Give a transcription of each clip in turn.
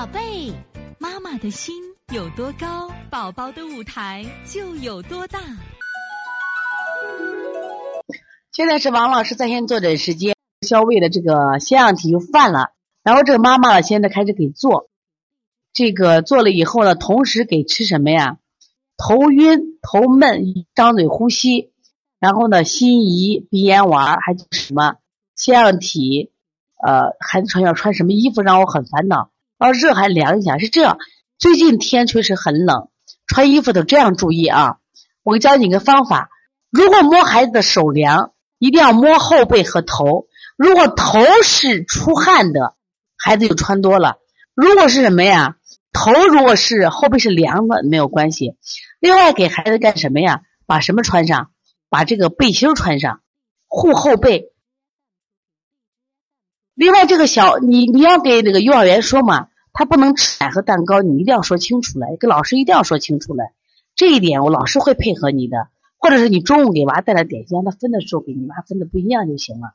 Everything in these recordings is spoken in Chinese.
宝贝，妈妈的心有多高，宝宝的舞台就有多大。现在是王老师在线坐诊时间，肖卫的这个腺样体又犯了，然后这个妈妈呢，现在开始给做，这个做了以后呢，同时给吃什么呀？头晕、头闷、张嘴呼吸，然后呢，心仪、鼻炎丸，还有什么腺样体？呃，孩子穿要穿什么衣服让我很烦恼。啊热还凉一下，是这样。最近天确实很冷，穿衣服都这样注意啊。我教你个方法：如果摸孩子的手凉，一定要摸后背和头。如果头是出汗的，孩子就穿多了；如果是什么呀？头如果是后背是凉的，没有关系。另外给孩子干什么呀？把什么穿上？把这个背心穿上，护后背。另外，这个小你你要给那个幼儿园说嘛，他不能吃奶和蛋糕，你一定要说清楚来，跟老师一定要说清楚来。这一点我老师会配合你的，或者是你中午给娃带了点心，让他分的时候给你娃分的不一样就行了。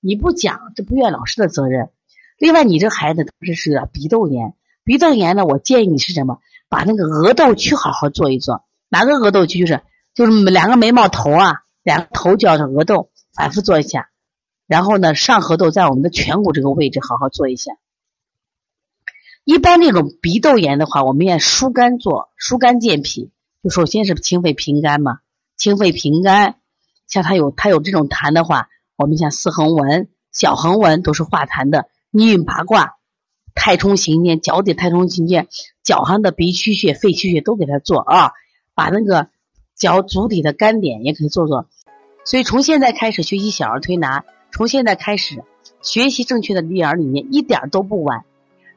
你不讲，这不怨老师的责任。另外，你这孩子这是鼻窦炎，鼻窦炎呢，我建议你是什么？把那个额窦区好好做一做。哪个额窦区？就是就是两个眉毛头啊，两个头叫做额窦，反复做一下。然后呢，上颌窦在我们的颧骨这个位置好好做一下。一般这种鼻窦炎的话，我们要疏肝做，疏肝健脾。就首先是清肺平肝嘛，清肺平肝。像他有他有这种痰的话，我们像四横纹、小横纹都是化痰的。逆运八卦、太冲行间、脚底太冲行间、脚上的鼻区穴、肺区穴都给他做啊。把那个脚足底的干点也可以做做。所以从现在开始学习小儿推拿。从现在开始学习正确的育儿理念一点都不晚，